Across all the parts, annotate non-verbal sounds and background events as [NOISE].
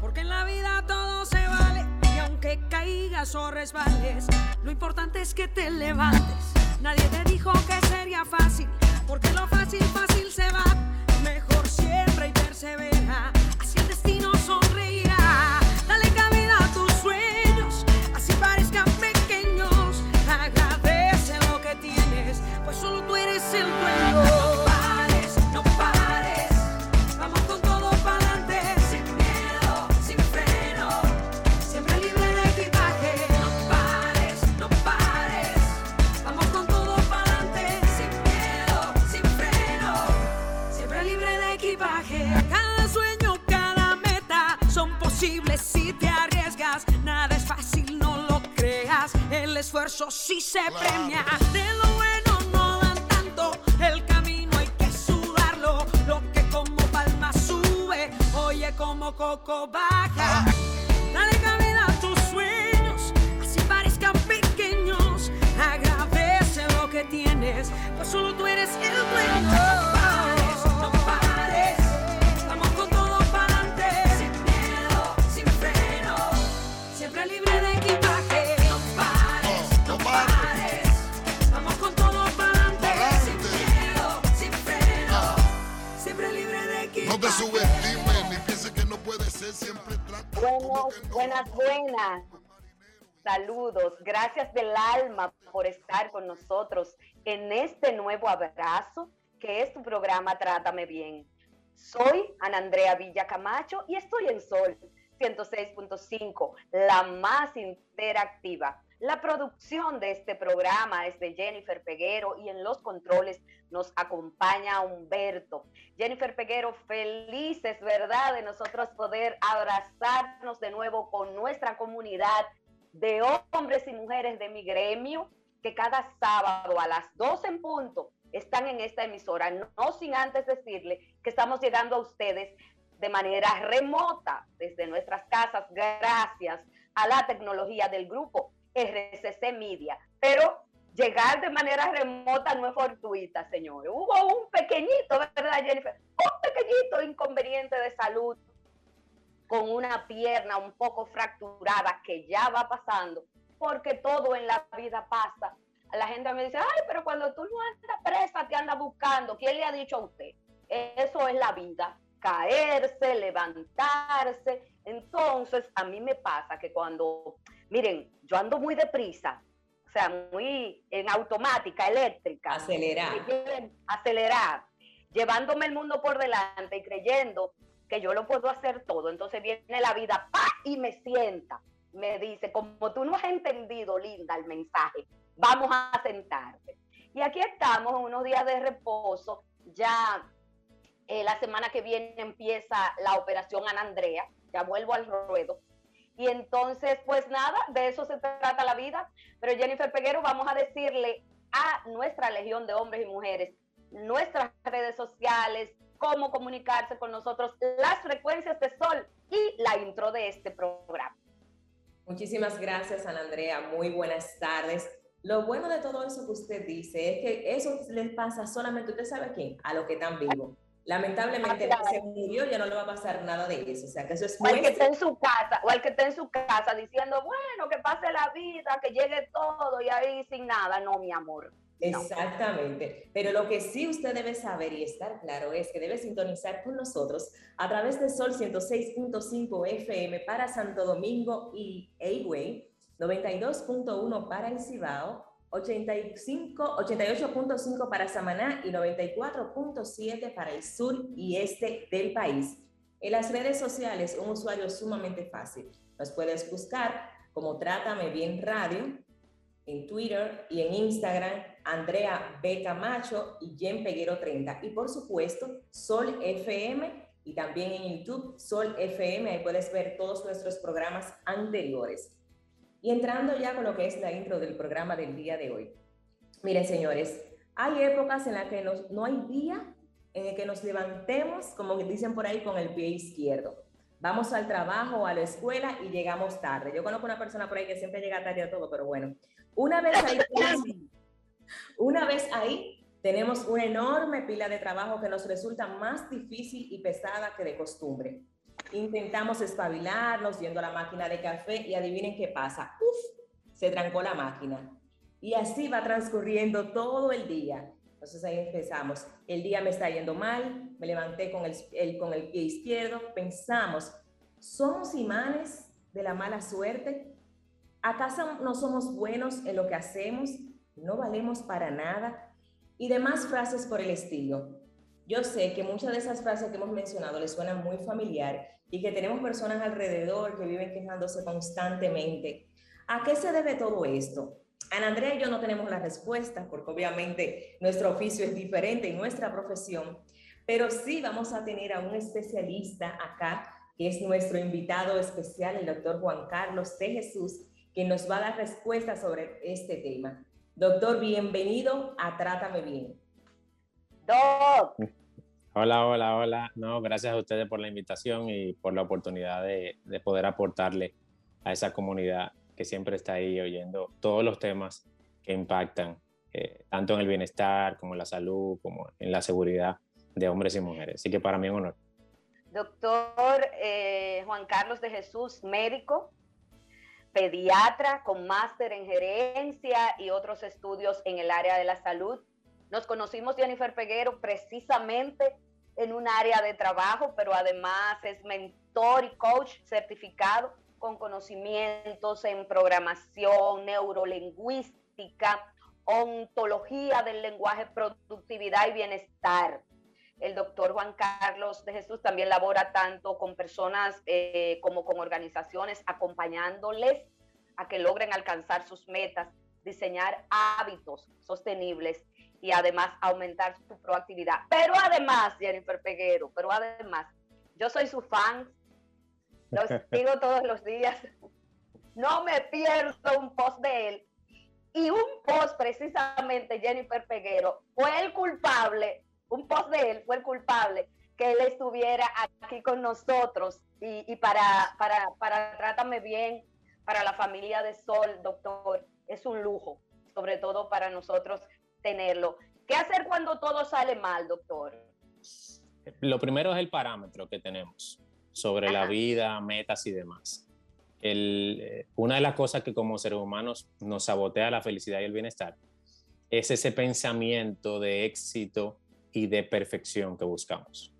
porque en la vida todo se vale. Y aunque caigas o resbales, lo importante es que te levantes. Nadie te dijo que sería fácil, porque lo fácil, fácil se va. Mejor siempre y persevera, así el destino sonreirá. Esfuerzo sí se premia. De lo bueno no dan tanto, el camino hay que sudarlo. Lo que como palma sube, oye como coco Saludos, gracias del alma por estar con nosotros en este nuevo abrazo que es tu programa Trátame Bien. Soy Ana Andrea Villa Camacho y estoy en Sol 106.5, la más interactiva. La producción de este programa es de Jennifer Peguero y en los controles nos acompaña Humberto. Jennifer Peguero, felices, ¿verdad?, de nosotros poder abrazarnos de nuevo con nuestra comunidad de hombres y mujeres de mi gremio, que cada sábado a las 12 en punto están en esta emisora, no sin antes decirle que estamos llegando a ustedes de manera remota desde nuestras casas, gracias a la tecnología del grupo RCC Media. Pero llegar de manera remota no es fortuita, señores. Hubo un pequeñito, ¿verdad, Jennifer? Un pequeñito inconveniente de salud con una pierna un poco fracturada que ya va pasando, porque todo en la vida pasa. La gente me dice, ay, pero cuando tú no andas presa, te andas buscando. ¿Quién le ha dicho a usted? Eso es la vida. Caerse, levantarse. Entonces, a mí me pasa que cuando Miren, yo ando muy deprisa, o sea, muy en automática, eléctrica. Acelerar. Acelerar. Llevándome el mundo por delante y creyendo que yo lo puedo hacer todo. Entonces viene la vida ¡pa! y me sienta. Me dice, como tú no has entendido, linda, el mensaje, vamos a sentarte. Y aquí estamos, unos días de reposo. Ya eh, la semana que viene empieza la operación Ana Andrea. Ya vuelvo al ruedo y entonces, pues nada, de eso se trata la vida. Pero Jennifer Peguero, vamos a decirle a nuestra legión de hombres y mujeres, nuestras redes sociales, cómo comunicarse con nosotros, las frecuencias de sol y la intro de este programa. Muchísimas gracias, Ana Andrea. Muy buenas tardes. Lo bueno de todo eso que usted dice es que eso les pasa solamente, ¿usted sabe a quién? A los que están vivos. Lamentablemente, ah, se murió, ya no le va a pasar nada de eso. O sea, que eso es o el que está en su casa, o el que está en su casa diciendo, bueno, que pase la vida, que llegue todo y ahí sin nada. No, mi amor. Exactamente. Pero lo que sí usted debe saber y estar claro es que debe sintonizar con nosotros a través de Sol 106.5 FM para Santo Domingo y Higüey, 92.1 para el Cibao, 85, 88.5 para Samaná y 94.7 para el sur y este del país. En las redes sociales, un usuario sumamente fácil. Nos puedes buscar como Trátame Bien Radio en Twitter y en Instagram, Andrea B. Camacho y Jen Peguero 30. Y por supuesto, Sol FM y también en YouTube, Sol FM, ahí puedes ver todos nuestros programas anteriores. Y entrando ya con lo que es la intro del programa del día de hoy. Miren, señores, hay épocas en las que no hay día en el que nos levantemos, como dicen por ahí, con el pie izquierdo vamos al trabajo a la escuela y llegamos tarde. Yo conozco una persona por ahí que siempre llega tarde a todo, pero bueno, una vez ahí, [LAUGHS] una vez ahí tenemos una enorme pila de trabajo que nos resulta más difícil y pesada que de costumbre. Intentamos espabilarnos yendo a la máquina de café y adivinen qué pasa. Uf, se trancó la máquina. Y así va transcurriendo todo el día. Entonces ahí empezamos. El día me está yendo mal, me levanté con el, con el pie izquierdo. Pensamos, ¿somos imanes de la mala suerte? ¿Acaso no somos buenos en lo que hacemos? ¿No valemos para nada? Y demás frases por el estilo. Yo sé que muchas de esas frases que hemos mencionado les suenan muy familiar y que tenemos personas alrededor que viven quejándose constantemente. ¿A qué se debe todo esto? Ana Andrea y yo no tenemos la respuesta porque obviamente nuestro oficio es diferente y nuestra profesión, pero sí vamos a tener a un especialista acá, que es nuestro invitado especial, el doctor Juan Carlos de Jesús, que nos va a dar respuesta sobre este tema. Doctor, bienvenido a Trátame Bien. Doc. Hola, hola, hola. No, gracias a ustedes por la invitación y por la oportunidad de, de poder aportarle a esa comunidad que siempre está ahí oyendo todos los temas que impactan eh, tanto en el bienestar como en la salud, como en la seguridad de hombres y mujeres. Así que para mí es un honor. Doctor eh, Juan Carlos de Jesús, médico, pediatra con máster en gerencia y otros estudios en el área de la salud. Nos conocimos Jennifer Peguero precisamente en un área de trabajo, pero además es mentor y coach certificado con conocimientos en programación, neurolingüística, ontología del lenguaje, productividad y bienestar. El doctor Juan Carlos de Jesús también labora tanto con personas eh, como con organizaciones, acompañándoles a que logren alcanzar sus metas, diseñar hábitos sostenibles y además aumentar su proactividad. Pero además, Jennifer Peguero, pero además, yo soy su fan, los [LAUGHS] sigo todos los días. No me pierdo un post de él. Y un post precisamente, Jennifer Peguero, fue el culpable, un post de él fue el culpable que él estuviera aquí con nosotros y, para, para, para Trátame Bien, para la familia de Sol, doctor, es un lujo, sobre todo para nosotros tenerlo. ¿Qué hacer cuando todo sale mal, doctor? Lo primero es el parámetro que tenemos sobre la vida, metas y demás. Eh, una de las cosas que como seres humanos nos sabotea la felicidad y el bienestar es ese pensamiento de éxito y de perfección que buscamos.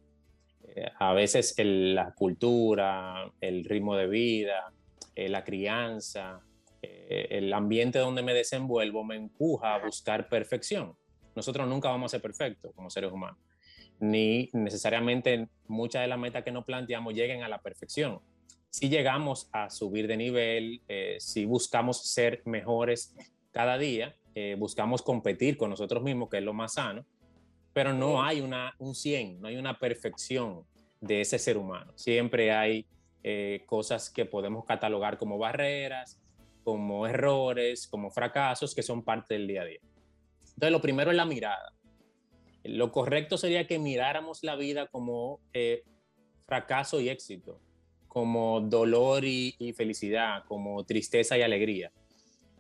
Eh, a veces la cultura, el ritmo de vida, eh, la crianza, el ambiente donde me desenvuelvo me empuja a buscar perfección. Nosotros nunca vamos a ser perfectos como seres humanos ni necesariamente muchas de las metas que nos planteamos lleguen a la perfección. Si llegamos a subir de nivel, eh, si buscamos ser mejores cada día, eh, buscamos competir con nosotros mismos, que es lo más sano, pero no hay una, un 100, no hay una perfección de ese ser humano. Siempre hay eh, cosas que podemos catalogar como barreras, como errores, como fracasos, que son parte del día a día. Entonces, lo primero es la mirada. Lo correcto sería que miráramos la vida como eh, fracaso y éxito, como dolor y, felicidad, como tristeza y alegría.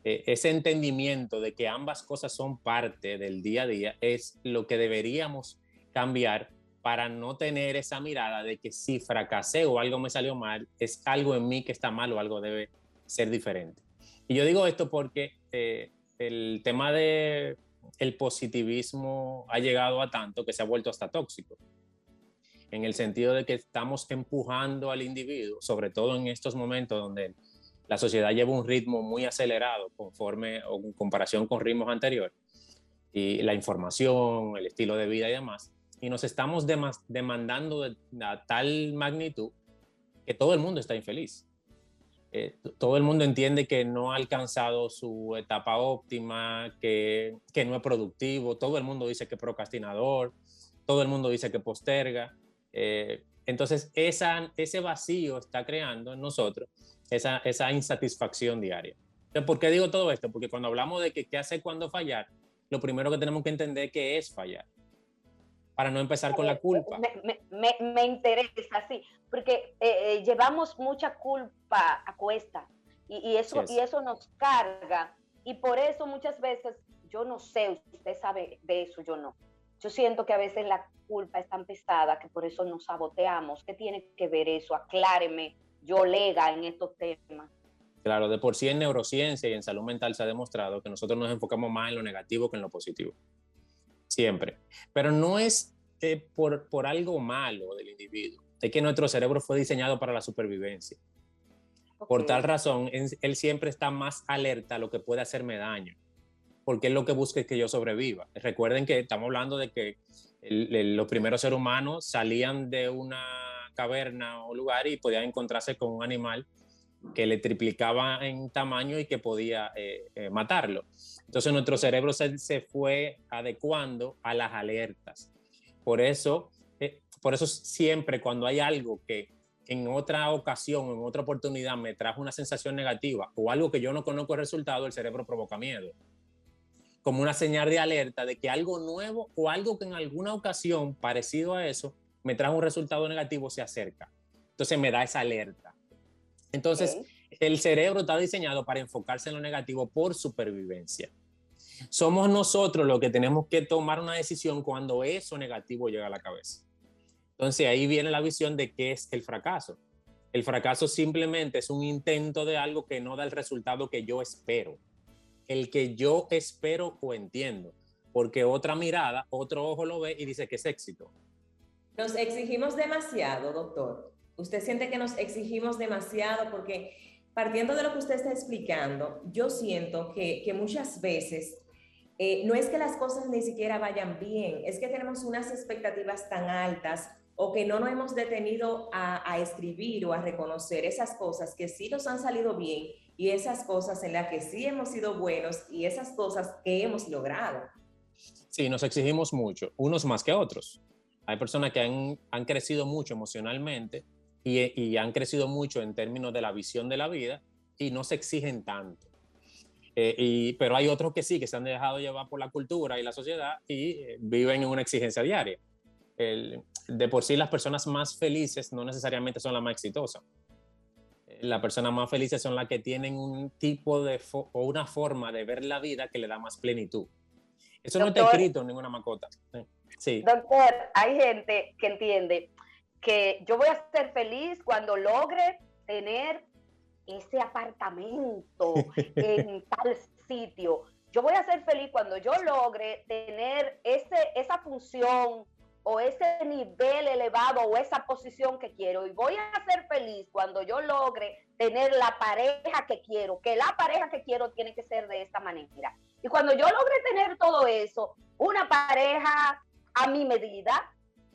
E, ese entendimiento de que ambas cosas son parte del día a día es lo que deberíamos cambiar para no tener esa mirada de que si fracasé o algo me salió mal, es algo en mí que está mal o algo debe ser diferente. Y yo digo esto porque eh, el tema de el positivismo ha llegado a tanto que se ha vuelto hasta tóxico, en el sentido de que estamos empujando al individuo, sobre todo en estos momentos donde la sociedad lleva un ritmo muy acelerado conforme o en comparación con ritmos anteriores, y la información, el estilo de vida y demás, y nos estamos demandando de, a tal magnitud que todo el mundo está infeliz. Eh, todo el mundo entiende que no ha alcanzado su etapa óptima, que, que no es productivo, todo el mundo dice que es procrastinador, todo el mundo dice que posterga. Eh, entonces, esa, ese vacío está creando en nosotros esa, esa insatisfacción diaria. Entonces, ¿Por qué digo todo esto? Porque cuando hablamos de que, qué hace cuando fallar, lo primero que tenemos que entender que es fallar para no empezar con la culpa. Me, me, me interesa, sí, porque eh, eh, llevamos mucha culpa a cuesta y, y eso, y eso nos carga. Y por eso muchas veces, yo no sé, usted sabe de eso, yo no. Yo siento que a veces la culpa es tan pesada que por eso nos saboteamos. ¿Qué tiene que ver eso? Acláreme, yo lega en estos temas. Claro, de por sí en neurociencia y en salud mental se ha demostrado que nosotros nos enfocamos más en lo negativo que en lo positivo siempre. Pero no es eh, por, por algo malo del individuo, es que nuestro cerebro fue diseñado para la supervivencia. Por tal razón, él, siempre está más alerta a lo que puede hacerme daño, porque él lo que busca es que yo sobreviva. Recuerden que estamos hablando de que los primeros seres humanos salían de una caverna o lugar y podían encontrarse con un animal que le triplicaba en tamaño y que podía eh, eh, matarlo. Entonces nuestro cerebro se, fue adecuando a las alertas. Por eso, eh, por eso siempre cuando hay algo que en otra ocasión, en otra oportunidad me trajo una sensación negativa o algo que yo no conozco el resultado, el cerebro provoca miedo. Como una señal de alerta de que algo nuevo o algo que en alguna ocasión parecido a eso me trajo un resultado negativo se acerca. Entonces me da esa alerta. Entonces, el cerebro está diseñado para enfocarse en lo negativo por supervivencia. Somos nosotros los que tenemos que tomar una decisión cuando eso negativo llega a la cabeza. Entonces ahí viene la visión de qué es el fracaso. El fracaso simplemente es un intento de algo que no da el resultado que yo espero. El que yo espero o entiendo. Porque otra mirada, otro ojo lo ve y dice que es éxito. Nos exigimos demasiado, doctor. ¿Usted siente que nos exigimos demasiado? Porque partiendo de lo que usted está explicando, yo siento que, que muchas veces eh, no es que las cosas ni siquiera vayan bien, es que tenemos unas expectativas tan altas o que no nos hemos detenido a, a, escribir o a reconocer esas cosas que sí nos han salido bien y esas cosas en las que sí hemos sido buenos y esas cosas que hemos logrado. Sí, nos exigimos mucho, unos más que otros. Hay personas que han, han crecido mucho emocionalmente y, y han crecido mucho en términos de la visión de la vida y no se exigen tanto. Eh, y, pero hay otros que sí, que se han dejado llevar por la cultura y la sociedad y eh, viven en una exigencia diaria. El, de por sí las personas más felices no necesariamente son las más exitosas. Las personas más felices son las que tienen un tipo de o una forma de ver la vida que le da más plenitud. Eso no está escrito en ninguna macota. Sí. Doctor, hay gente que entiende que yo voy a ser feliz cuando logre tener ese apartamento [LAUGHS] en tal sitio. Yo voy a ser feliz cuando yo logre tener ese, esa función o ese nivel elevado o esa posición que quiero. Y voy a ser feliz cuando yo logre tener la pareja que quiero, que la pareja que quiero tiene que ser de esta manera. Y cuando yo logre tener todo eso, una pareja a mi medida,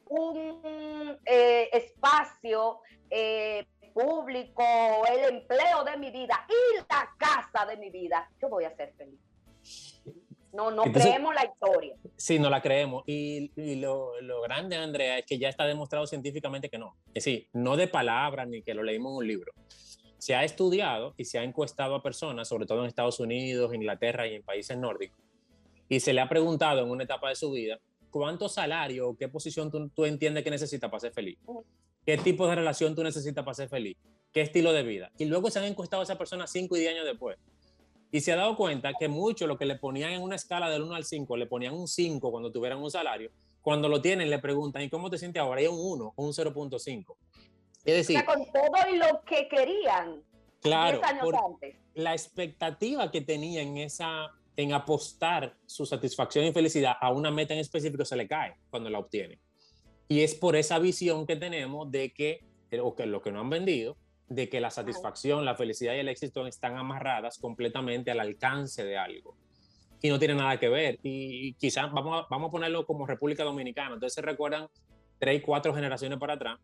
un eh, espacio eh, público, el empleo de mi vida y la casa de mi vida, yo voy a ser feliz. No, no creemos la historia. Sí, no la creemos. Y, lo, lo, grande, Andrea, es que ya está demostrado científicamente que no. Es decir, no de palabras ni que lo leímos en un libro. Se ha estudiado y se ha encuestado a personas, sobre todo en Estados Unidos, Inglaterra y en países nórdicos, y se le ha preguntado en una etapa de su vida cuánto salario o qué posición tú, tú entiendes que necesita para ser feliz qué tipo de relación tú necesitas para ser feliz, qué estilo de vida. Y luego se han encuestado a esa persona 5 y 10 años después. Y se ha dado cuenta que mucho lo que le ponían en una escala del 1 al 5, le ponían un 5 cuando tuvieran un salario, cuando lo tienen le preguntan, ¿y cómo te sientes ahora? Y un 1 o un 0.5. Es decir, con todo y lo que querían. Claro, la expectativa que tenía en esa, en apostar su satisfacción y felicidad a una meta en específico se le cae cuando la obtiene. Y es por esa visión que tenemos de que, o que lo que no han vendido, de que la satisfacción, la felicidad y el éxito están amarradas completamente al alcance de algo. Y no tiene nada que ver. Y, quizás vamos a, vamos a ponerlo como República Dominicana. Entonces se recuerdan tres, cuatro generaciones para atrás,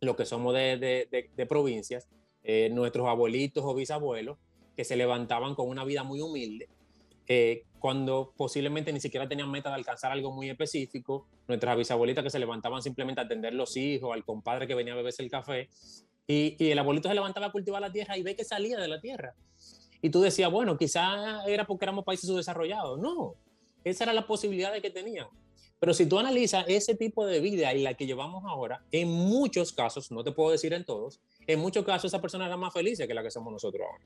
lo que somos de, de, provincias, eh, nuestros abuelitos o bisabuelos, que se levantaban con una vida muy humilde eh, cuando posiblemente ni siquiera tenían meta de alcanzar algo muy específico, nuestras bisabuelitas que se levantaban simplemente a atender los hijos, al compadre que venía a beberse el café, y, y el abuelito se levantaba a cultivar la tierra y ve que salía de la tierra. Y tú decías, bueno, quizá era porque éramos países subdesarrollados. No, esa era la posibilidad de que tenían. Pero si tú analizas ese tipo de vida y la que llevamos ahora, en muchos casos, no te puedo decir en todos, en muchos casos esa persona era más feliz que la que somos nosotros ahora.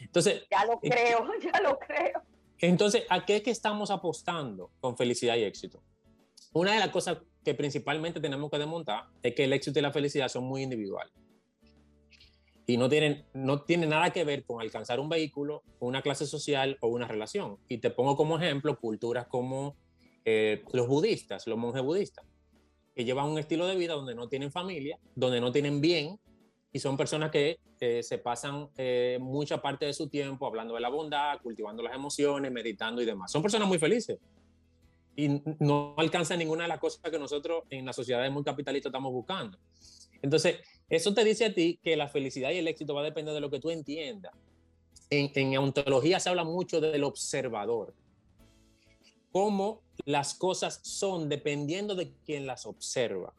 Entonces, ya lo creo, [LAUGHS] ya lo creo. Entonces, ¿a qué es que estamos apostando con felicidad y éxito? Una de las cosas que principalmente tenemos que desmontar es que el éxito y la felicidad son muy individuales. Y no tienen, no tienen nada que ver con alcanzar un vehículo, una clase social o una relación. Y te pongo como ejemplo culturas como eh, los budistas, los monjes budistas, que llevan un estilo de vida donde no tienen familia, donde no tienen bien, y son personas que eh, se pasan eh, mucha parte de su tiempo hablando de la bondad, cultivando las emociones, meditando y demás. Son personas muy felices y no alcanzan ninguna de las cosas que nosotros en la sociedad muy capitalista estamos buscando. Entonces, eso te dice a ti que la felicidad y el éxito va a depender de lo que tú entiendas. En, en ontología se habla mucho del observador, cómo las cosas son dependiendo de quien las observa.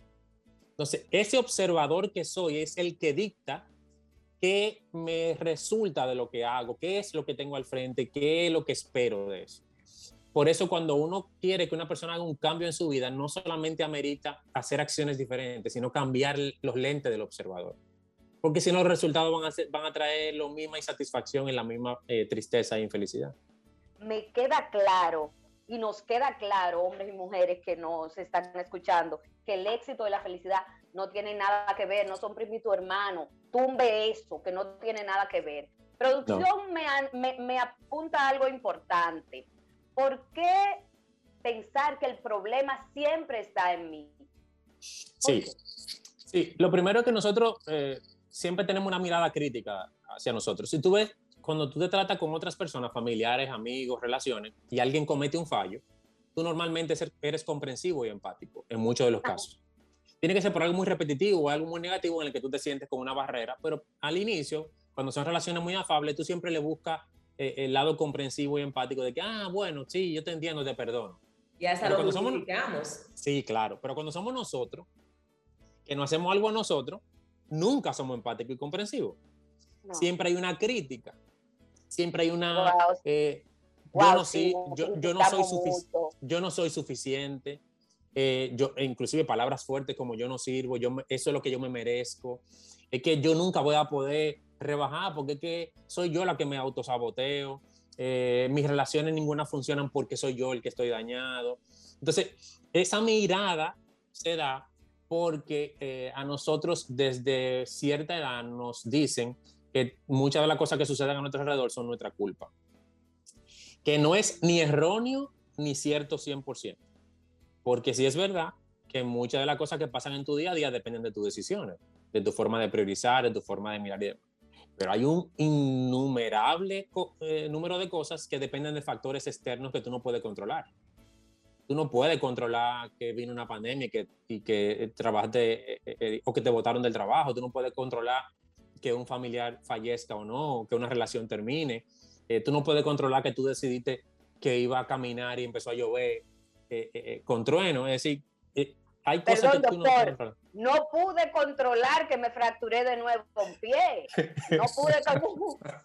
Entonces, ese observador que soy es el que dicta qué me resulta de lo que hago, qué es lo que tengo al frente, qué es lo que espero de eso. Por eso cuando uno quiere que una persona haga un cambio en su vida, no solamente amerita hacer acciones diferentes, sino cambiar los lentes del observador. Porque si no, los resultados van a, van a traer lo misma insatisfacción y la misma eh, tristeza e infelicidad. Me queda claro y nos queda claro, hombres y mujeres que nos están escuchando, que el éxito y la felicidad no tienen nada que ver, no son primito hermano. Tumbe eso, que no tiene nada que ver. Producción me, me, apunta algo importante. ¿Por qué pensar que el problema siempre está en mí? Sí, sí. Lo primero es que nosotros eh, siempre tenemos una mirada crítica hacia nosotros. Si tú ves cuando tú te tratas con otras personas, familiares, amigos, relaciones, y alguien comete un fallo, tú normalmente eres comprensivo y empático en muchos de los casos. Tiene que ser por algo muy repetitivo o algo muy negativo en el que tú te sientes con una barrera, pero al inicio, cuando son relaciones muy afables, tú siempre le buscas el lado comprensivo y empático de que, ah, bueno, sí, yo te entiendo, te perdono. Y hasta lo justificamos. Somos, sí, claro, pero cuando somos nosotros, que no hacemos algo a nosotros, nunca somos empáticos y comprensivos. Siempre hay una crítica siempre hay una... Eh, yo, no soy, yo, no soy yo no soy suficiente. Eh, yo, e inclusive palabras fuertes como yo no sirvo, yo, eso es lo que yo me merezco. Es que yo nunca voy a poder rebajar porque es que soy yo la que me autosaboteo. Eh, mis relaciones ninguna funcionan porque soy yo el que estoy dañado. Entonces, esa mirada se da porque eh, a nosotros desde cierta edad nos dicen que muchas de las cosas que suceden a nuestro alrededor son nuestra culpa. Que no es ni erróneo ni cierto 100%. Porque sí es verdad que muchas de las cosas que pasan en tu día a día dependen de tus decisiones, de tu forma de priorizar, de tu forma de mirar Pero hay un innumerable eh, número de cosas que dependen de factores externos que tú no puedes controlar. Tú no puedes controlar que vino una pandemia y que, y que trabajaste eh, eh, o que te botaron del trabajo. Tú no puedes controlar que un familiar fallezca o no, que una relación termine. Eh, tú no puedes controlar que tú decidiste que iba a caminar y empezó a llover eh, eh, con trueno. Es decir, hay cosas que tú no No pude controlar que me fracturé de nuevo con pie. [LAUGHS] No pude,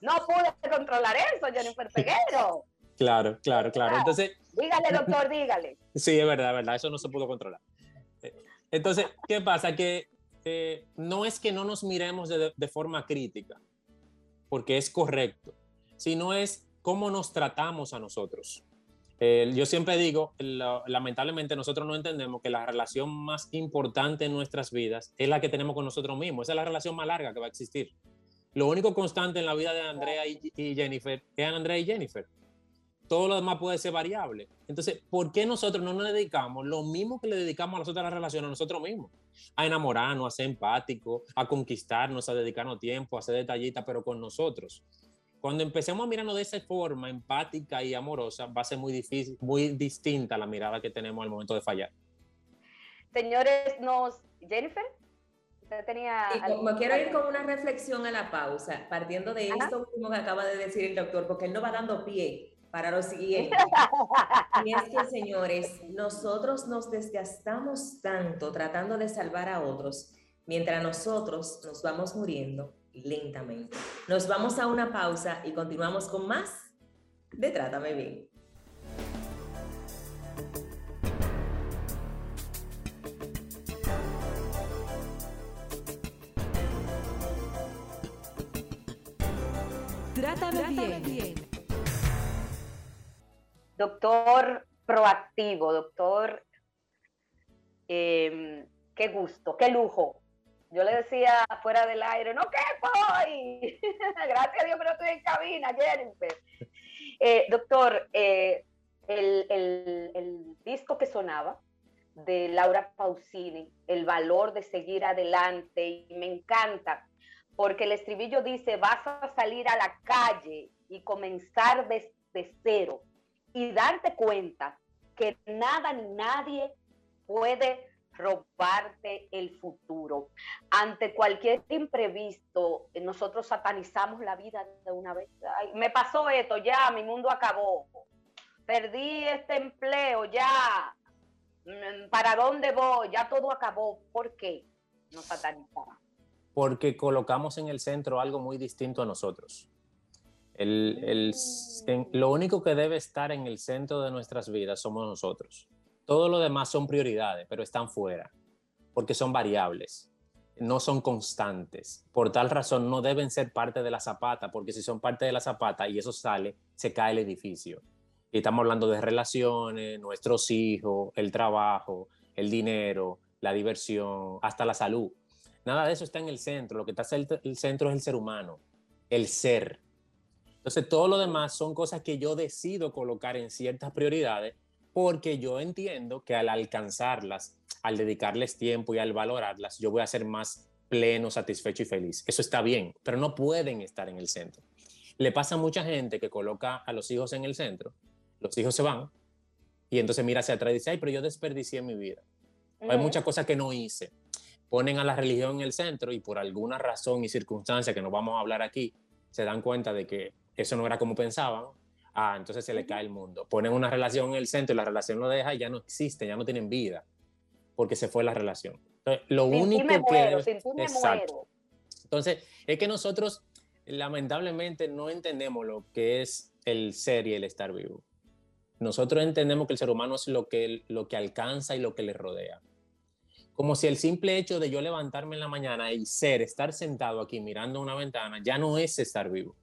no pude controlar eso, Jennifer Peguero. Claro, claro, claro. Entonces, dígale, doctor, dígale. [LAUGHS] Sí, es verdad, es verdad. Eso no se pudo controlar. Entonces, ¿qué pasa? Que eh, no es que no nos miremos de, forma crítica, porque es correcto, sino es cómo nos tratamos a nosotros. Yo siempre digo, lamentablemente nosotros no entendemos que la relación más importante en nuestras vidas es la que tenemos con nosotros mismos. Esa es la relación más larga que va a existir. Lo único constante en la vida de Andrea y, Jennifer es Andrea y Jennifer. todo lo demás puede ser variable. Entonces, ¿por qué nosotros no nos dedicamos lo mismo que le dedicamos a las otras relaciones a nosotros mismos? A enamorarnos, a ser empáticos, a conquistarnos, a dedicarnos tiempo, a ser detallistas, pero con nosotros. Cuando empecemos a mirarnos de esa forma empática y amorosa, va a ser muy difícil, muy distinta la mirada que tenemos al momento de fallar. Señores, nos Jennifer, usted tenía. como quiero ir con una reflexión a la pausa, partiendo de esto último que acaba de decir el doctor, porque él no va dando pie para lo siguiente. [LAUGHS] y es que, señores, nosotros nos desgastamos tanto tratando de salvar a otros, mientras nosotros nos vamos muriendo lentamente. Nos vamos a una pausa y continuamos con más de Trátame Bien. Trátame, bien. Doctor proactivo, doctor, em, qué gusto, qué lujo yo le decía fuera del aire, no quepo hoy. [LAUGHS] Gracias a Dios que estoy en cabina. Eh, doctor, eh, el, el, disco que sonaba de Laura Pausini, El valor de seguir adelante, y me encanta, porque el estribillo dice, vas a salir a la calle y comenzar desde cero y darte cuenta que nada ni nadie puede robarte el futuro. Ante cualquier imprevisto, nosotros satanizamos la vida de una vez. me pasó esto, ya, mi mundo acabó. Perdí este empleo, ya. Mm, ¿Para dónde voy? Ya todo acabó. ¿Por qué nos satanizamos? Porque colocamos en el centro algo muy distinto a nosotros. El, el, lo único que debe estar en el centro de nuestras vidas somos nosotros. Todo lo demás son prioridades, pero están fuera, porque son variables, no son constantes. Por tal razón, no deben ser parte de la zapata, porque si son parte de la zapata y eso sale, se cae el edificio. Y estamos hablando de relaciones, nuestros hijos, el trabajo, el dinero, la diversión, hasta la salud. Nada de eso está en el centro. Lo que está en el centro es el ser humano, el ser. Entonces, todo lo demás son cosas que yo decido colocar en ciertas prioridades porque yo entiendo que al alcanzarlas, al dedicarles tiempo y al valorarlas, yo voy a ser más pleno, satisfecho y feliz. Eso está bien, pero no pueden estar en el centro. Le pasa a mucha gente que coloca a los hijos en el centro, los hijos se van y entonces mira hacia atrás y dice, ay, pero yo desperdicié mi vida. Hay muchas cosas que no hice. Ponen a la religión en el centro y por alguna razón y circunstancia que no vamos a hablar aquí, se dan cuenta de que eso no era como pensaban ah, entonces se le cae el mundo. Ponen una relación en el centro y la relación lo deja y ya no existe, ya no tienen vida, porque se fue la relación. Entonces, lo único que... exacto. Entonces, es que nosotros lamentablemente no entendemos lo que es el ser y el estar vivo. Nosotros entendemos que el ser humano es lo que, lo que alcanza y lo que le rodea. Como si el simple hecho de yo levantarme en la mañana y ser, estar sentado aquí mirando una ventana, ya no es estar vivo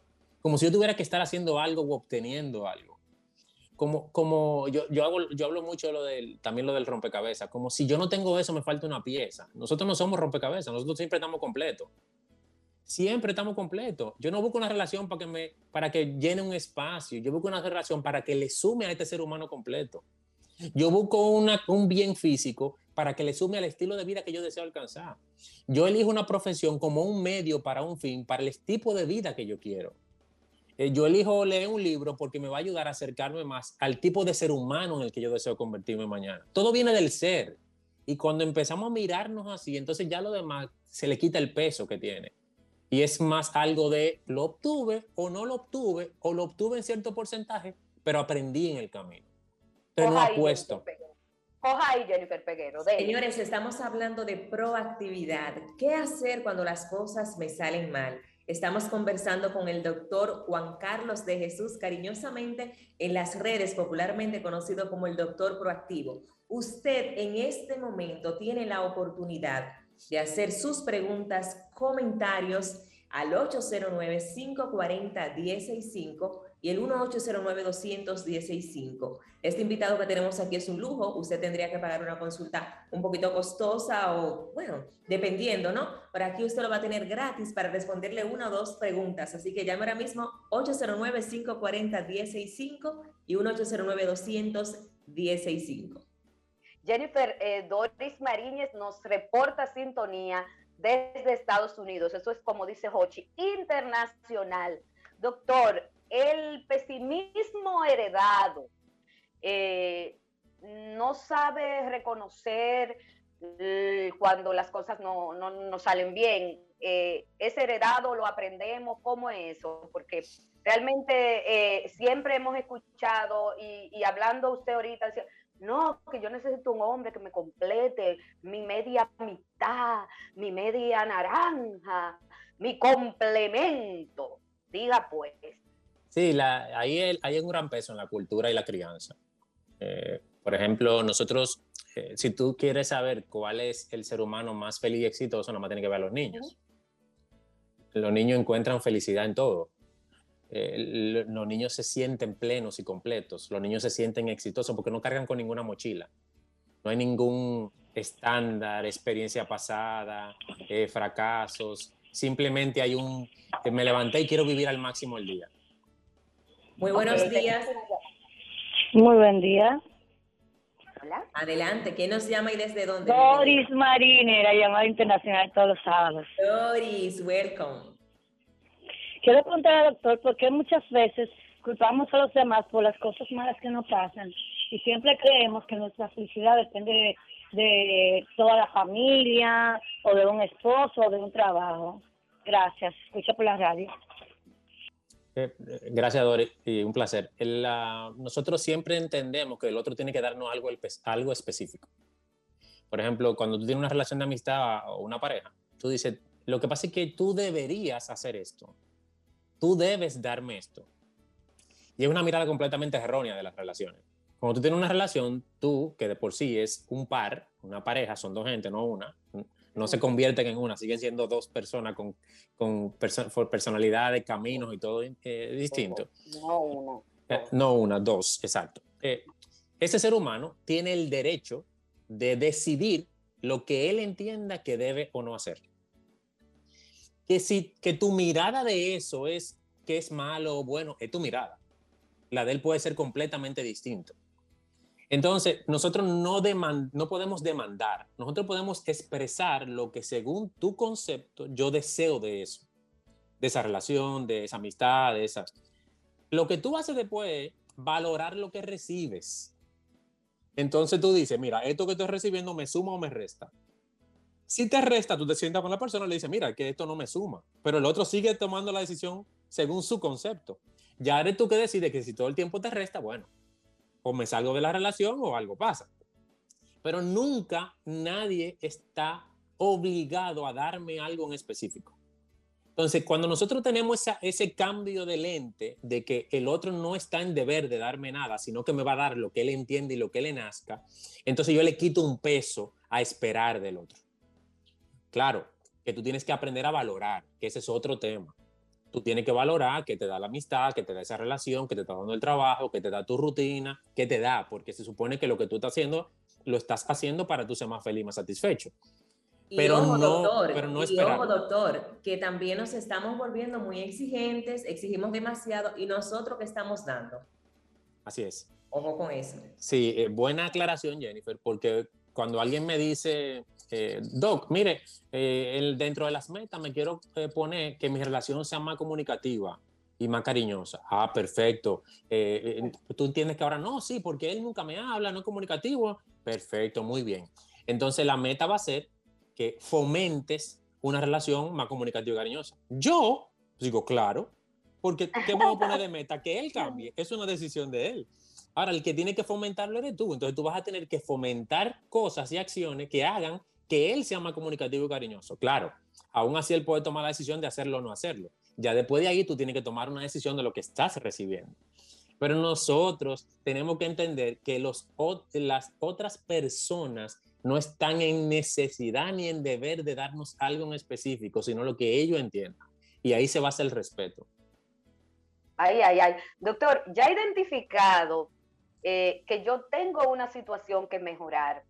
como si yo tuviera que estar haciendo algo o obteniendo algo. Como, como yo, yo, hago, yo hablo mucho lo del, también lo del rompecabezas, como si yo no tengo eso, me falta una pieza. Nosotros no somos rompecabezas, nosotros siempre estamos completos. Siempre estamos completos. Yo no busco una relación para que, me, para que llene un espacio, yo busco una relación para que le sume a este ser humano completo. Yo busco una, un bien físico para que le sume al estilo de vida que yo deseo alcanzar. Yo elijo una profesión como un medio para un fin, para el tipo de vida que yo quiero. Eh, yo elijo leer un libro porque me va a ayudar a acercarme más al tipo de ser humano en el que yo deseo convertirme mañana. Todo viene del ser. Y cuando empezamos a mirarnos así, entonces ya lo demás se le quita el peso que tiene. Y es más algo de lo obtuve o no lo obtuve, o lo obtuve en cierto porcentaje, pero aprendí en el camino. Pero no apuesto. Coja ahí, Jennifer Peguero. Señores, estamos hablando de proactividad. ¿Qué hacer cuando las cosas me salen mal? Estamos conversando con el doctor Juan Carlos de Jesús, cariñosamente en las redes, popularmente conocido como el doctor proactivo. Usted en este momento tiene la oportunidad de hacer sus preguntas, comentarios al 809-540-165 y el 1809-200-165. Este invitado que tenemos aquí es un lujo, usted tendría que pagar una consulta un poquito costosa o, bueno, dependiendo, ¿no? Pero aquí usted lo va a tener gratis para responderle una o dos preguntas, así que llame ahora mismo 809-540-165 y 1809-200-165. Jennifer eh, Doris Mariñez nos reporta sintonía desde Estados Unidos. Eso es como dice Hochi, internacional. Doctor, el pesimismo heredado eh, no sabe reconocer eh, cuando las cosas no, no, salen bien. ¿Es heredado? ¿Lo aprendemos? ¿Cómo es eso? Porque realmente siempre hemos escuchado y, y hablando usted ahorita, no, que yo necesito un hombre que me complete mi media mitad, mi media naranja, mi complemento. Diga pues. Sí, la, ahí hay un gran peso en la cultura y la crianza. Eh, por ejemplo, nosotros, eh, si tú quieres saber cuál es el ser humano más feliz y exitoso, más tiene que ver a los niños. Los niños encuentran felicidad en todo. Eh, los niños se sienten plenos y completos, los niños se sienten exitosos porque no cargan con ninguna mochila. No hay ningún estándar, experiencia pasada, fracasos. Simplemente hay un, me levanté y quiero vivir al máximo el día. Muy buenos días. Muy buen día. Hola. Adelante, ¿quién nos llama y desde dónde? Doris Marine, la llamada internacional todos los sábados. Doris, welcome. Quiero preguntar al doctor por qué muchas veces culpamos a los demás por las cosas malas que nos pasan y siempre creemos que nuestra felicidad depende de, toda la familia o de un esposo o de un trabajo. Gracias. Escucha por la radio. Eh, gracias, Dori, y un placer. nosotros siempre entendemos que el otro tiene que darnos algo, algo específico. Por ejemplo, cuando tú tienes una relación de amistad o una pareja, tú dices, lo que pasa es que tú deberías hacer esto tú debes darme esto. Y es una mirada completamente errónea de las relaciones. Cuando tú tienes una relación, tú, que de por sí es un par, una pareja, son dos gente, no una, no se convierten en una, siguen siendo dos personas con, con personalidades, caminos y todo eh, distinto. No una. Eh, no una, dos, exacto. Eh, ese ser humano tiene el derecho de decidir lo que él entienda que debe o no hacer que si que tu mirada de eso es que es malo o bueno, es tu mirada. La de él puede ser completamente distinto. Entonces, nosotros no, podemos demandar, nosotros podemos expresar lo que según tu concepto yo deseo de eso, de esa relación, de esa amistad, de esas. Lo que tú haces después es valorar lo que recibes. Entonces tú dices, mira, esto que estoy recibiendo me suma o me resta. Si te resta, tú te sientas con la persona y le dices, mira, que esto no me suma, pero el otro sigue tomando la decisión según su concepto. Ya eres tú que decides que si todo el tiempo te resta, bueno, o me salgo de la relación o algo pasa. Pero nunca nadie está obligado a darme algo en específico. Entonces, cuando nosotros tenemos ese cambio de lente de que el otro no está en deber de darme nada, sino que me va a dar lo que él entiende y lo que le nazca, entonces yo le quito un peso a esperar del otro. Claro, que tú tienes que aprender a valorar, que ese es otro tema. Tú tienes que valorar que te da la amistad, que te da esa relación, que te está dando el trabajo, que te da tu rutina, que te da, porque se supone que lo que tú estás haciendo lo estás haciendo para tú ser más feliz, más satisfecho. pero, no, doctor, pero no y ojo, doctor, que también nos estamos volviendo muy exigentes, exigimos demasiado y nosotros que estamos dando. Así es. Ojo con eso. Sí, eh, buena aclaración, Jennifer, porque cuando alguien me dice, eh, Doc, mire, eh, dentro de las metas me quiero eh, poner que mi relación sea más comunicativa y más cariñosa. Ah, perfecto. Tú entiendes que ahora no, sí, porque él nunca me habla, no es comunicativo. Perfecto, muy bien. Entonces la meta va a ser que fomentes una relación más comunicativa y cariñosa. Yo digo, claro, porque ¿qué vamos a poner de meta? Que él cambie. Es una decisión de él. Ahora, el que tiene que fomentarlo eres tú. Entonces tú vas a tener que fomentar cosas y acciones que hagan que él sea más comunicativo y cariñoso. Claro, aún así él puede tomar la decisión de hacerlo o no hacerlo. Ya después de ahí tú tienes que tomar una decisión de lo que estás recibiendo. Pero nosotros tenemos que entender que los, las otras personas no están en necesidad ni en deber de darnos algo en específico, sino lo que ellos entiendan. Y ahí se basa el respeto. Ay, ay, ay. Doctor, ya identificado eh, que yo tengo una situación que mejorar,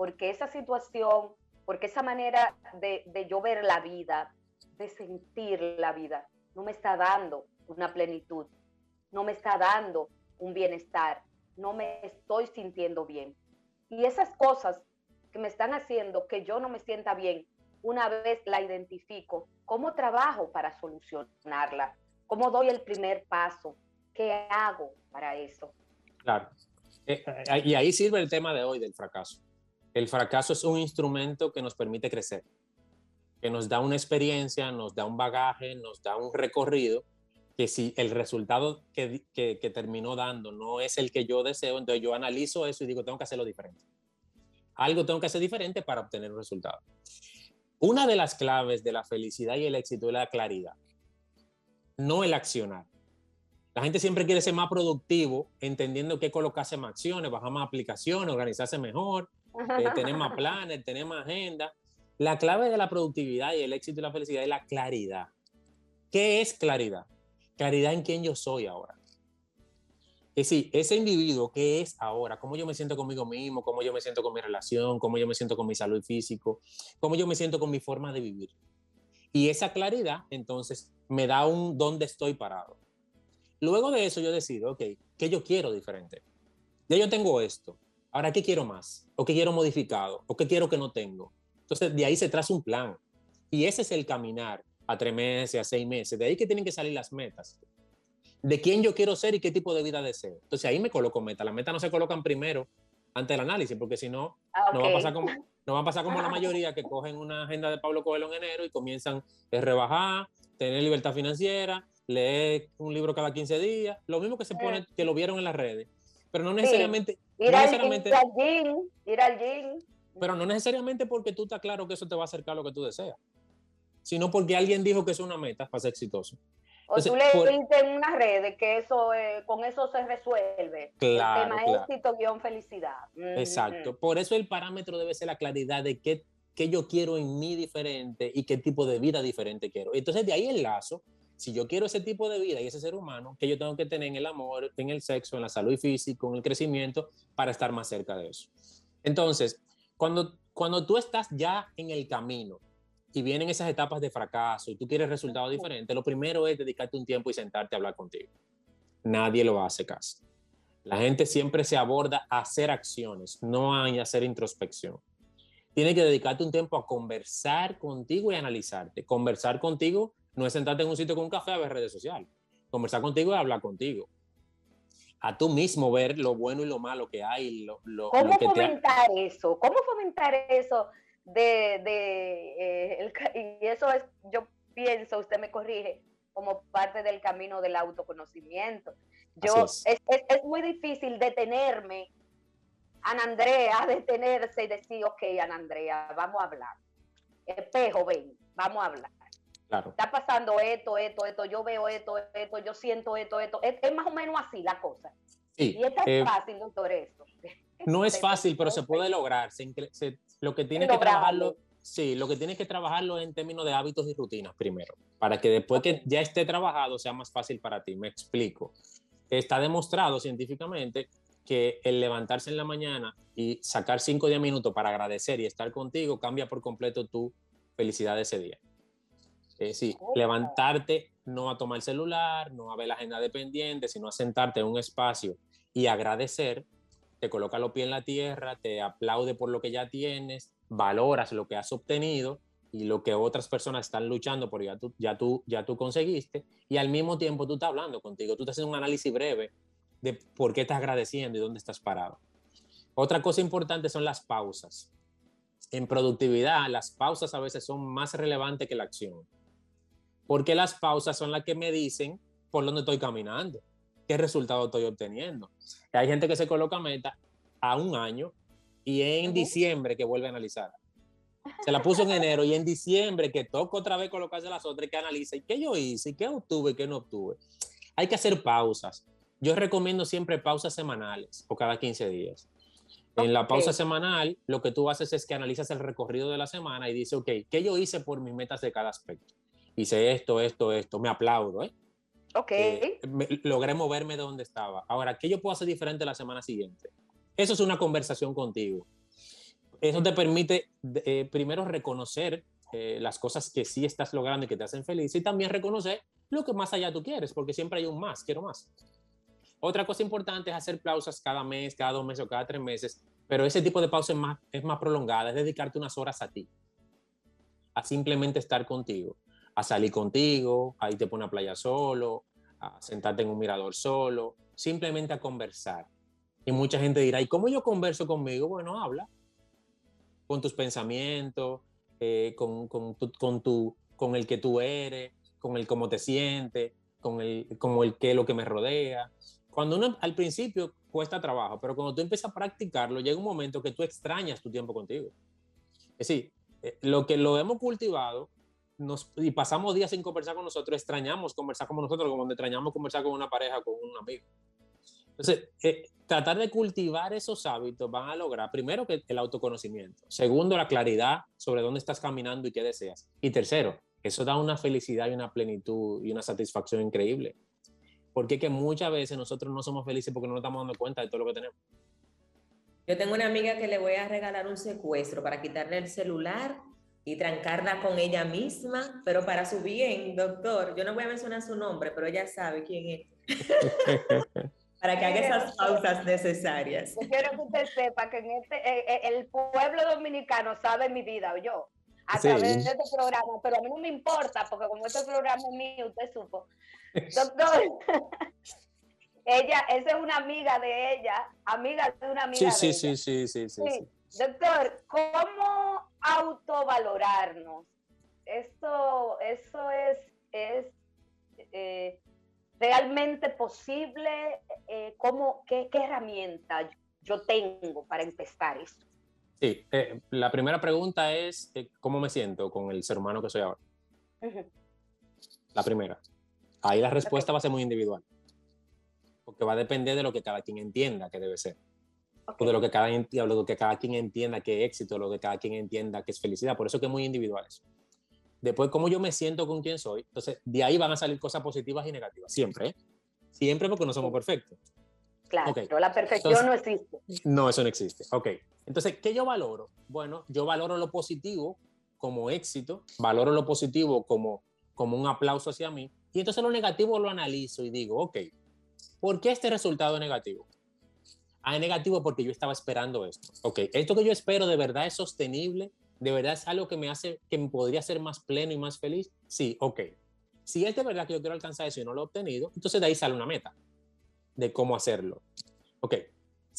porque esa situación, porque esa manera de, de yo ver la vida, de sentir la vida, no me está dando una plenitud, no me está dando un bienestar, no me estoy sintiendo bien. Y esas cosas que me están haciendo que yo no me sienta bien, una vez la identifico, ¿cómo trabajo para solucionarla? ¿Cómo doy el primer paso? ¿Qué hago para eso? Claro. Eh, eh, y ahí sirve el tema de hoy del fracaso. El fracaso es un instrumento que nos permite crecer, que nos da una experiencia, nos da un bagaje, nos da un recorrido, que si el resultado que, que, terminó dando no es el que yo deseo, entonces yo analizo eso y digo, tengo que hacerlo diferente. Algo tengo que hacer diferente para obtener un resultado. Una de las claves de la felicidad y el éxito es la claridad no el accionar. La gente siempre quiere ser más productivo, entendiendo que colocarse más acciones, bajar más aplicaciones, organizarse mejor, eh, [LAUGHS] tener más planes, tener más agenda. La clave de la productividad y el éxito y la felicidad es la claridad. ¿Qué es claridad? Claridad en quién yo soy ahora. Es decir, ese individuo que es ahora, cómo yo me siento conmigo mismo, cómo yo me siento con mi relación, cómo yo me siento con mi salud físico, cómo yo me siento con mi forma de vivir. Y esa claridad, entonces, me da un dónde estoy parado. Luego de eso yo decido, ok, ¿qué yo quiero diferente? Ya yo tengo esto. Ahora, ¿qué quiero más? ¿O qué quiero modificado? ¿O qué quiero que no tengo? Entonces, de ahí se traza un plan. Y ese es el caminar a tres meses, a seis meses. De ahí que tienen que salir las metas. De quién yo quiero ser y qué tipo de vida deseo. Entonces, ahí me coloco metas. Las metas no se colocan primero ante el análisis, porque si no, ah, no va a pasar como, no va a pasar como la mayoría que cogen una agenda de Pablo Coelho en enero y comienzan a rebajar, tener libertad financiera, leer un libro cada 15 días, lo mismo que se pone, que lo vieron en las redes, pero no necesariamente... Ir, al, gym, ir al gym. Pero no necesariamente porque tú estás claro que eso te va a acercar a lo que tú deseas, sino porque alguien dijo que es una meta para ser exitoso. O tú le dices en una red que eso, eh, con eso se resuelve. Claro, el tema éxito guion felicidad. Exacto. Por eso el parámetro debe ser la claridad de qué, qué yo quiero en mí diferente y qué tipo de vida diferente quiero. Entonces de ahí el lazo. Si yo quiero ese tipo de vida y ese ser humano, que yo tengo que tener en el amor, en el sexo, en la salud física, en el crecimiento, para estar más cerca de eso. Entonces, cuando, cuando tú estás ya en el camino, y vienen esas etapas de fracaso y tú quieres resultados diferentes, lo primero es dedicarte un tiempo y sentarte a hablar contigo. Nadie lo hace caso. La gente siempre se aborda a hacer acciones, no a hacer introspección. Tienes que dedicarte un tiempo a conversar contigo y analizarte. Conversar contigo no es sentarte en un sitio con un café a ver redes sociales. Conversar contigo es hablar contigo. A tú mismo ver lo bueno y lo malo que hay. Lo, lo, ¿Cómo fomentar eso? ¿Cómo fomentar eso de, de eh, y eso es, yo pienso, usted me corrige, como parte del camino del autoconocimiento. Yo, es. Es, muy difícil detenerme, Ana Andrea, detenerse y decir, ok, Ana Andrea, vamos a hablar. Espejo, ven, vamos a hablar. Claro. Está pasando esto, esto, esto, yo veo esto, esto, yo siento esto, esto. Es, más o menos así la cosa. Sí, y es tan eh, fácil, doctor, esto. [LAUGHS] No es fácil, pero se puede lograr. Se, se, lo que tienes que trabajarlo, sí, lo que tienes que trabajarlo en términos de hábitos y rutinas primero, para que después que ya esté trabajado sea más fácil para ti. Me explico. Está demostrado científicamente que el levantarse en la mañana y sacar 5 o 10 minutos para agradecer y estar contigo cambia por completo tu felicidad de ese día. Es decir, levantarte no a tomar el celular, no a ver la agenda dependiente, sino a sentarte en un espacio y agradecer te coloca los pies en la tierra, te aplaude por lo que ya tienes, valoras lo que has obtenido y lo que otras personas están luchando por ya tú, ya tú, ya tú conseguiste, y al mismo tiempo tú estás hablando contigo, tú estás haciendo un análisis breve de por qué estás agradeciendo y dónde estás parado. Otra cosa importante son las pausas. En productividad, las pausas a veces son más relevantes que la acción, porque las pausas son las que me dicen por dónde estoy caminando qué resultado estoy obteniendo. Hay gente que se coloca meta a un año y en diciembre que vuelve a analizar. Se la puso en enero y en diciembre que toca otra vez colocarse las otras y que analiza. ¿Y qué yo hice? ¿Y qué obtuve? ¿Qué no obtuve? Hay que hacer pausas. Yo recomiendo siempre pausas semanales o cada 15 días. En la pausa semanal, lo que tú haces es que analizas el recorrido de la semana y dices, ok, ¿qué yo hice por mis metas de cada aspecto? Hice esto, esto, esto, me aplaudo, ¿eh? Ok. Eh, logré moverme de donde estaba. Ahora, ¿qué yo puedo hacer diferente la semana siguiente? Eso es una conversación contigo. Eso te permite eh, primero reconocer eh, las cosas que sí estás logrando y que te hacen feliz y también reconocer lo que más allá tú quieres, porque siempre hay un más, quiero más. Otra cosa importante es hacer pausas cada mes, cada dos meses o cada tres meses, pero ese tipo de pausa es más, es más prolongada, es dedicarte unas horas a ti, a simplemente estar contigo, a salir contigo, a irte por una playa solo, a sentarte en un mirador solo, simplemente a conversar. Y mucha gente dirá, ¿y cómo yo converso conmigo? Bueno, habla con tus pensamientos, eh, con, con, con, tu, con el que tú eres, con el cómo te sientes, con el, como el qué lo que me rodea. Cuando uno al principio cuesta trabajo, pero cuando tú empiezas a practicarlo, llega un momento que tú extrañas tu tiempo contigo. Es decir, eh, lo que lo hemos cultivado nos, y pasamos días sin conversar con nosotros, extrañamos conversar con nosotros como extrañamos conversar con una pareja, con un amigo. Entonces, eh, tratar de cultivar esos hábitos van a lograr, primero, que el autoconocimiento. Segundo, la claridad sobre dónde estás caminando y qué deseas. Y tercero, eso da una felicidad y una plenitud y una satisfacción increíble. Porque que muchas veces nosotros no somos felices porque no nos estamos dando cuenta de todo lo que tenemos. Yo tengo una amiga que le voy a regalar un secuestro para quitarle el celular y trancarla con ella misma, pero para su bien, doctor. Yo no voy a mencionar su nombre, pero ella sabe quién es. [LAUGHS] para que haga esas pausas necesarias. Yo quiero que usted sepa que en este, eh, eh, el pueblo dominicano sabe mi vida, o yo, a través de este programa, pero a mí no me importa, porque como este programa es mío, usted supo. Doctor, [LAUGHS] ella, esa es una amiga de ella, amiga de una amiga sí, de sí, ella. Sí, sí, sí, sí, Doctor, ¿cómo autovalorarnos? Esto, eso es, es eh, realmente posible? Eh, ¿cómo, qué, qué, herramienta yo tengo para empezar esto? Sí, eh, la primera pregunta es, ¿cómo me siento con el ser humano que soy ahora? Uh -huh. La primera. Ahí la respuesta okay. va a ser muy individual. Porque va a depender de lo que cada quien entienda que debe ser. Okay. O de lo que, cada, lo que cada quien entienda que es éxito, lo que cada quien entienda que es felicidad. Por eso que es muy individual eso. Después, cómo yo me siento con quién soy. Entonces, de ahí van a salir cosas positivas y negativas. Siempre, ¿eh? Siempre porque no somos perfectos. Claro, okay. pero la perfección Entonces, no existe. No, eso no existe. Ok. Entonces, ¿qué yo valoro? Bueno, yo valoro lo positivo como éxito, valoro lo positivo como, como un aplauso hacia mí, y entonces lo negativo lo analizo y digo, ok, ¿por qué este resultado es negativo? Es negativo porque yo estaba esperando esto. Ok, esto que yo espero de verdad es sostenible, de verdad es algo que me hace, que me podría ser más pleno y más feliz. Sí, ok. Si es de verdad que yo quiero alcanzar eso y no lo he obtenido, entonces de ahí sale una meta de cómo hacerlo. Ok,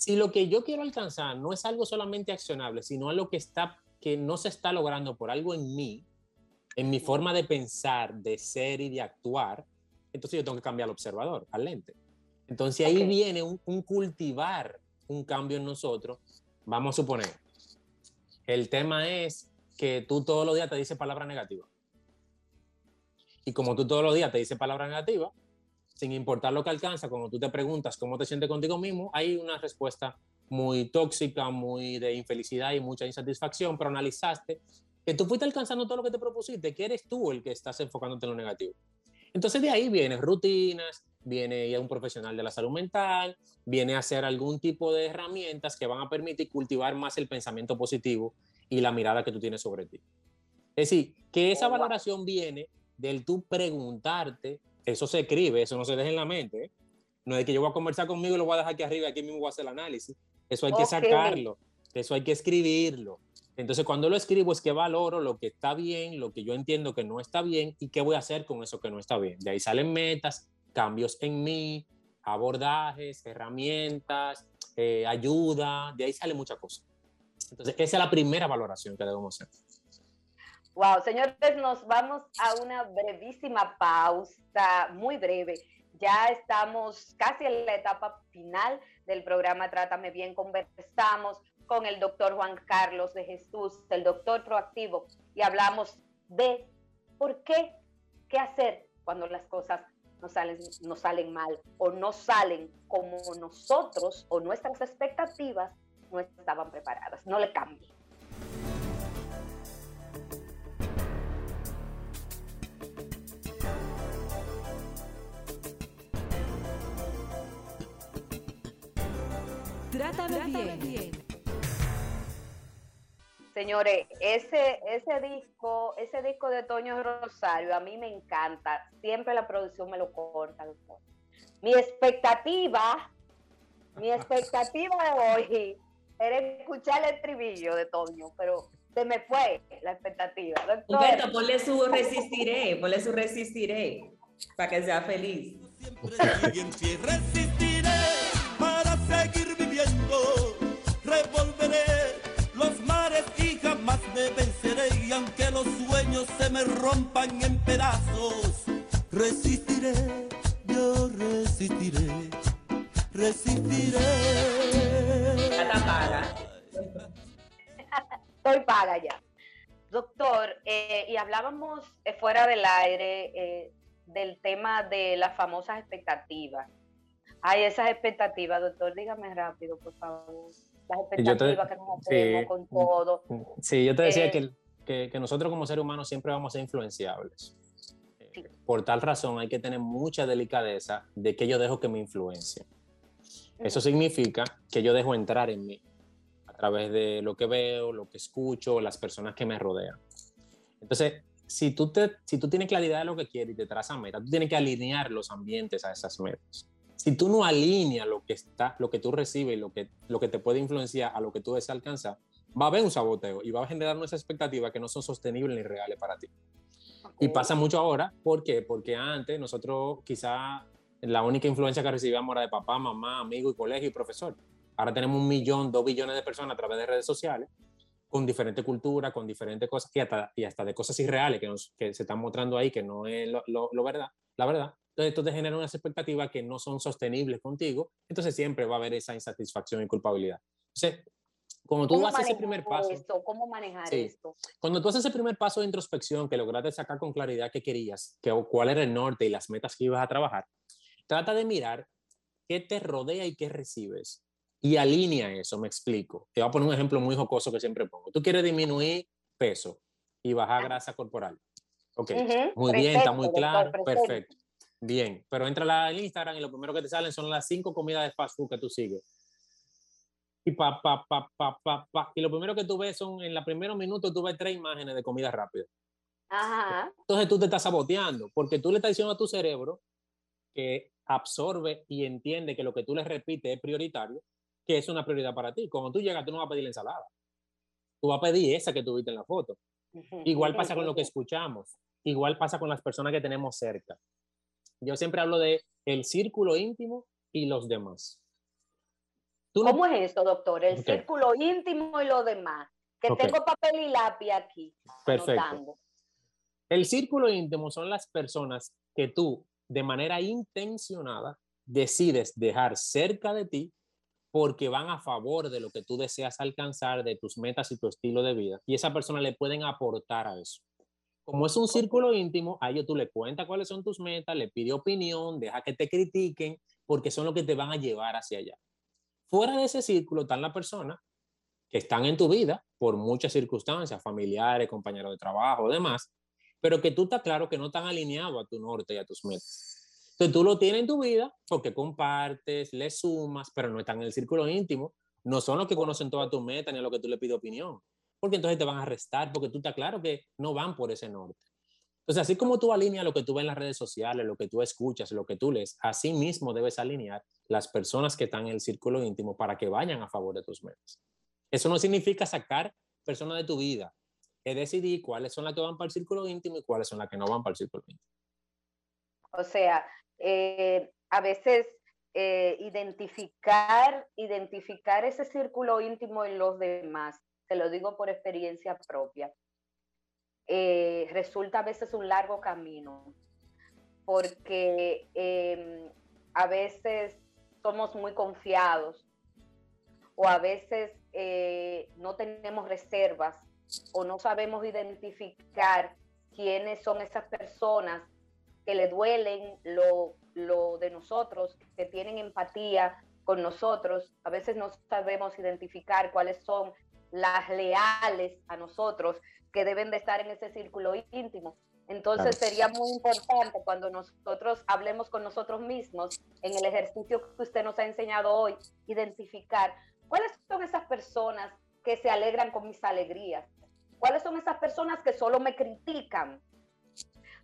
si lo que yo quiero alcanzar no es algo solamente accionable, sino algo que, está, que no se está logrando por algo en mí, en mi forma de pensar, de ser y de actuar, entonces yo tengo que cambiar al observador, al lente. Entonces ahí okay. viene un, un, cultivar un cambio en nosotros. Vamos a suponer, el tema es que tú todos los días te dices palabras negativas. Y como tú todos los días te dices palabras negativas, sin importar lo que alcanza, cuando tú te preguntas cómo te sientes contigo mismo, hay una respuesta muy tóxica, muy de infelicidad y mucha insatisfacción, pero analizaste que tú fuiste alcanzando todo lo que te propusiste, que eres tú el que estás enfocándote en lo negativo. Entonces de ahí vienen rutinas, viene ya un profesional de la salud mental, viene a hacer algún tipo de herramientas que van a permitir cultivar más el pensamiento positivo y la mirada que tú tienes sobre ti. Es decir, que esa valoración viene del tú preguntarte eso se escribe, eso no se deja en la mente. ¿eh? No es que yo voy a conversar conmigo y lo voy a dejar aquí arriba, aquí mismo voy a hacer el análisis. Eso hay okay. que sacarlo, eso hay que escribirlo. Entonces, cuando lo escribo es que valoro lo que está bien, lo que yo entiendo que no está bien y qué voy a hacer con eso que no está bien. De ahí salen metas, cambios en mí, abordajes, herramientas, eh, ayuda, de ahí sale muchas cosas. Entonces, esa es la primera valoración que debemos hacer. Wow, señores, nos vamos a una brevísima pausa, muy breve. Ya estamos casi en la etapa final del programa Trátame Bien. Conversamos con el doctor Juan Carlos de Jesús, el doctor proactivo, y hablamos de por qué, qué hacer cuando las cosas no salen, no salen mal o no salen como nosotros o nuestras expectativas no estaban preparadas. No le cambie. Trátame, Trátame bien. Señores, ese, ese disco, ese disco de Toño Rosario, a mí me encanta. Siempre la producción me lo corta, Mi expectativa, mi [LAUGHS] expectativa de hoy era escuchar el estribillo de Toño, pero se me fue la expectativa. Humberto, ponle su resistiré, ponle su resistiré, para que sea feliz. Siempre resistiré para seguir jamás me venceré, y aunque los sueños se me rompan en pedazos, resistiré, yo resistiré, resistiré. Estoy paga ya. Doctor, eh, y hablábamos eh, fuera del aire eh, del tema de las famosas expectativas. Hay esas expectativas, doctor, dígame rápido, por favor. Las expectativas que nos hacemos con todo. Sí, yo te decía que, que, nosotros como seres humanos siempre vamos a ser influenciables. Por tal razón hay que tener mucha delicadeza de que yo dejo que me influencie. Eso significa que yo dejo entrar en mí través de lo que veo, lo que escucho, las personas que me rodean. Entonces, si tú, te, si tú tienes claridad de lo que quieres y te trazas metas, tú tienes que alinear los ambientes a esas metas. Si tú no alineas lo que está, lo que tú recibes, lo que, lo que te puede influenciar a lo que tú deseas alcanzar, va a haber un saboteo y va a generar unas expectativas que no son sostenibles ni reales para ti. Y pasa mucho ahora, ¿por qué? Porque antes nosotros quizá la única influencia que recibíamos era de papá, mamá, amigo y colegio y profesor. Ahora tenemos un millón, dos billones de personas a través de redes sociales, con diferentes culturas, con diferentes cosas, y hasta, y hasta de cosas irreales que, nos, que se están mostrando ahí, que no es lo, lo, verdad, la verdad. Entonces esto te genera unas expectativas que no son sostenibles contigo, entonces siempre va a haber esa insatisfacción y culpabilidad. Entonces, cuando tú haces ese primer paso... ¿Cómo manejar esto? Cuando tú haces ese primer paso de introspección, que lograste sacar con claridad qué querías, que, cuál era el norte y las metas que ibas a trabajar, trata de mirar qué te rodea y qué recibes y alinea eso, me explico. Te voy a poner un ejemplo muy jocoso que siempre pongo. Tú quieres disminuir peso y bajar grasa corporal. Ok, muy bien, está muy claro, perfecto. Bien, pero entra al Instagram y lo primero que te salen son las cinco comidas de fast food que tú sigues. Y pa, pa, pa, pa, pa, pa. Y lo primero que tú ves son, en los primeros minutos, tú ves tres imágenes de comida rápida. Ajá. Entonces tú te estás saboteando, porque tú le estás diciendo a tu cerebro que absorbe y entiende que lo que tú le repites es prioritario, que es una prioridad para ti. Cuando tú llegas, tú no vas a pedir la ensalada. Tú vas a pedir esa que tuviste en la foto. [LAUGHS] Igual pasa con lo que escuchamos. Igual pasa con las personas que tenemos cerca. Yo siempre hablo de el círculo íntimo y los demás. ¿Cómo es eso, doctor? El círculo íntimo y los demás. Que tengo papel y lápiz aquí. Perfecto. El círculo íntimo son las personas que tú, de manera intencionada, decides dejar cerca de ti porque van a favor de lo que tú deseas alcanzar, de tus metas y tu estilo de vida. Y esa persona le pueden aportar a eso. Como es un círculo íntimo, a ellos tú le cuentas cuáles son tus metas, le pide opinión, deja que te critiquen, porque son los que te van a llevar hacia allá. Fuera de ese círculo están las personas que están en tu vida por muchas circunstancias, familiares, compañeros de trabajo, demás, pero que tú estás claro que no están alineados a tu norte y a tus metas. Entonces tú lo tienes en tu vida porque compartes, le sumas, pero no están en el círculo íntimo. No son los que conocen toda tu meta ni a lo que tú le pides opinión. Porque entonces te van a restar porque tú estás claro que no van por ese norte. Entonces, así como tú alineas lo que tú ves en las redes sociales, lo que tú escuchas, lo que tú lees, así mismo debes alinear las personas que están en el círculo íntimo para que vayan a favor de tus metas. Eso no significa sacar personas de tu vida. Es decidir cuáles son las que van para el círculo íntimo y cuáles son las que no van para el círculo íntimo. O sea, eh, a veces eh, identificar, identificar ese círculo íntimo en los demás, te lo digo por experiencia propia, eh, resulta a veces un largo camino, porque em, a veces somos muy confiados o a veces no tenemos reservas o no sabemos identificar quiénes son esas personas que le duelen lo, lo de nosotros, que tienen empatía con nosotros. A veces no sabemos identificar cuáles son las leales a nosotros que deben de estar en ese círculo íntimo. Entonces sería muy importante cuando nosotros hablemos con nosotros mismos en el ejercicio que usted nos ha enseñado hoy, identificar ¿Cuáles son esas personas que se alegran con mis alegrías? ¿Cuáles son esas personas que solo me critican?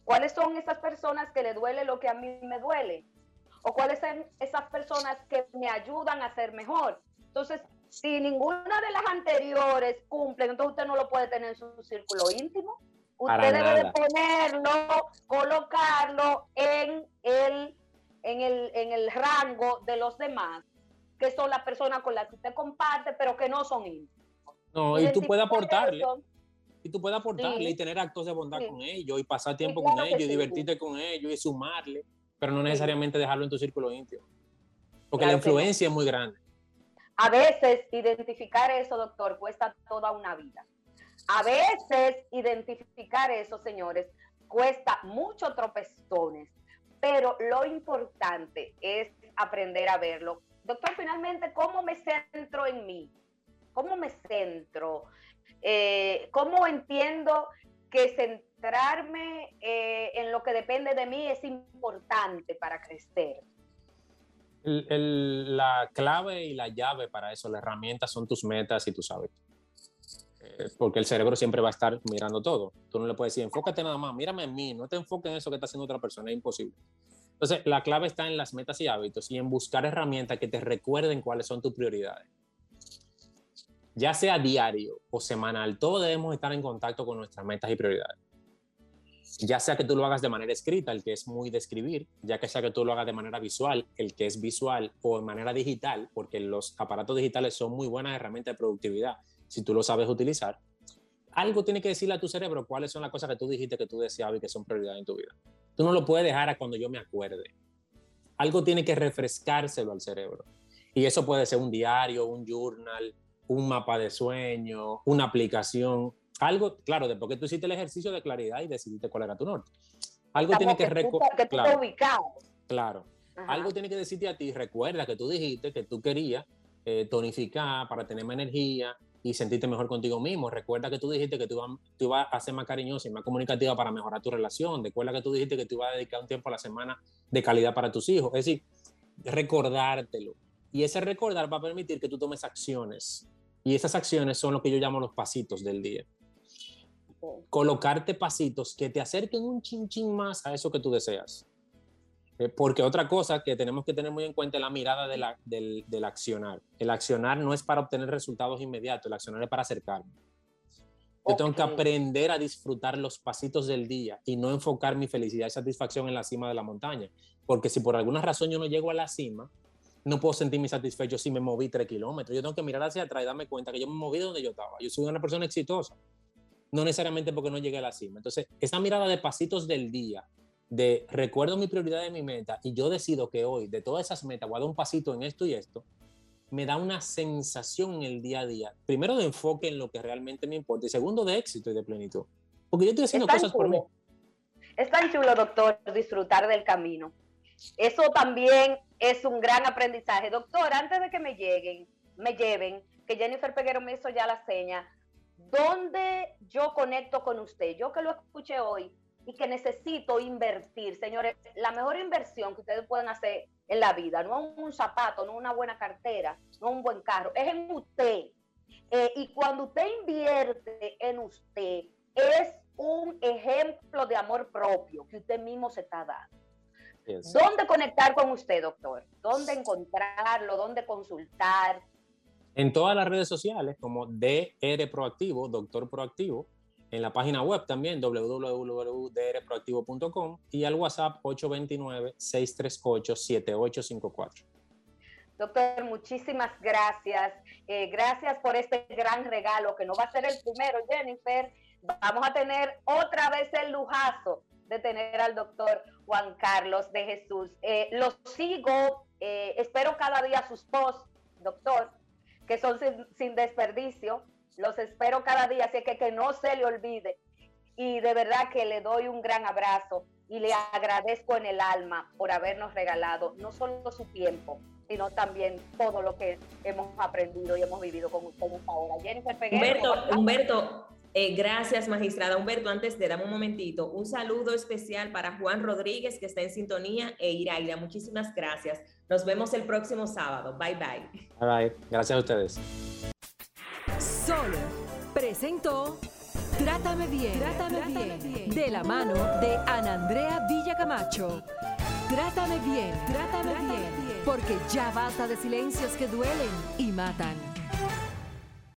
¿Cuáles son esas personas que le duele lo que a mí me duele? ¿O cuáles son esas personas que me ayudan a ser mejor? Entonces, si ninguna de las anteriores cumple, entonces usted no lo puede tener en su círculo íntimo. Usted debe de ponerlo, colocarlo en el, en, el, en el rango de los demás, que son las personas con las que usted comparte, pero que no son íntimos. No, y tú puedes aportarle. y tú puedes aportarle y tener actos de bondad con ellos y pasar tiempo con ellos y divertirte con ellos y sumarle, pero no necesariamente dejarlo en tu círculo íntimo. Porque la influencia es muy grande. A veces identificar eso, doctor, cuesta toda una vida. A veces identificar eso, señores, cuesta muchos tropezones, pero lo importante es aprender a verlo. Doctor, finalmente, ¿cómo me centro en mí? ¿Cómo me centro? Eh, ¿Cómo entiendo que centrarme eh, en lo que depende de mí es importante para crecer? La clave y la llave para eso, la herramienta son tus metas y tus hábitos. Eh, porque el cerebro siempre va a estar mirando todo. Tú no le puedes decir, enfócate nada más, mírame en mí, no te enfoques en eso que está haciendo otra persona, es imposible. Entonces, la clave está en las metas y hábitos y en buscar herramientas que te recuerden cuáles son tus prioridades. Ya sea diario o semanal, todos debemos estar en contacto con nuestras metas y prioridades ya sea que tú lo hagas de manera escrita, el que es muy de escribir, ya que sea que tú lo hagas de manera visual, el que es visual, o de manera digital, porque los aparatos digitales son muy buenas herramientas de productividad, si tú lo sabes utilizar, algo tiene que decirle a tu cerebro cuáles son las cosas que tú dijiste que tú deseabas y que son prioridades en tu vida. Tú no lo puedes dejar a cuando yo me acuerde. Algo tiene que refrescárselo al cerebro. Y eso puede ser un diario, un journal, un mapa de sueño, una aplicación algo, claro, después que tú hiciste el ejercicio de claridad y decidiste cuál era tu norte. Algo tiene que, recordar. Claro, claro. Algo tiene que decirte a ti, recuerda que tú dijiste que tú querías eh, tonificar para tener más energía y sentirte mejor contigo mismo. Recuerda que tú dijiste que tú, tú ibas a ser más cariñosa y más comunicativa para mejorar tu relación. Recuerda que tú dijiste que tú ibas a dedicar un tiempo a la semana de calidad para tus hijos. Es decir, recordártelo. Y ese recordar va a permitir que tú tomes acciones. Y esas acciones son lo que yo llamo los pasitos del día colocarte pasitos que te acerquen un chin más a eso que tú deseas. Eh, porque otra cosa que tenemos que tener muy en cuenta es la mirada de la, del, del, accionar. El accionar no es para obtener resultados inmediatos, el accionar es para acercarme. Yo tengo que aprender a disfrutar los pasitos del día y no enfocar mi felicidad y satisfacción en la cima de la montaña. Porque si por alguna razón yo no llego a la cima, no puedo sentirme satisfecho si me moví tres kilómetros. Yo tengo que mirar hacia atrás y darme cuenta que yo me moví de donde yo estaba. Yo soy una persona exitosa no necesariamente porque no llegue a la cima. Entonces, esa mirada de pasitos del día, de recuerdo mi prioridad de mi meta y yo decido que hoy de todas esas metas voy a dar un pasito en esto y esto, me da una sensación en el día a día. Primero de enfoque en lo que realmente me importa y segundo de éxito y de plenitud. Porque yo estoy haciendo cosas por mí. Es tan chulo, doctor, disfrutar del camino. Eso también es un gran aprendizaje. Doctor, antes de que me lleguen, me lleven, que Jennifer Peguero me hizo ya la seña, ¿Dónde yo conecto con usted? Yo que lo escuché hoy y que necesito invertir, señores, la mejor inversión que ustedes pueden hacer en la vida, no un zapato, no una buena cartera, no un buen carro, es en usted. Eh, y cuando usted invierte en usted, es un ejemplo de amor propio que usted mismo se está dando. ¿Dónde conectar con usted, doctor? ¿Dónde encontrarlo? ¿Dónde consultar? En todas las redes sociales como DR Proactivo, Doctor Proactivo, en la página web también www.drproactivo.com y al WhatsApp 829-638-7854. Doctor, muchísimas gracias. Eh, gracias por este gran regalo que no va a ser el primero, Jennifer. Vamos a tener otra vez el lujazo de tener al doctor Juan Carlos de Jesús. Eh, los sigo, eh, espero cada día sus posts, doctor que son sin, desperdicio. Los espero cada día, así que que no se le olvide. Y de verdad que le doy un gran abrazo y le agradezco en el alma por habernos regalado no solo su tiempo, sino también todo lo que hemos aprendido y hemos vivido con ustedes ahora. Jennifer Humberto, Humberto Eh, gracias, magistrada Humberto. Antes de dar un momentito, un saludo especial para Juan Rodríguez, que está en sintonía, e Iraida. Muchísimas gracias. Nos vemos el próximo sábado. Bye, bye. Bye, bye. Gracias a ustedes. Sol presentó Trátame bien, Trátame, bien, de la mano de Ana Andrea Villacamacho. Trátame bien, Trátame, bien, porque ya basta de silencios que duelen y matan.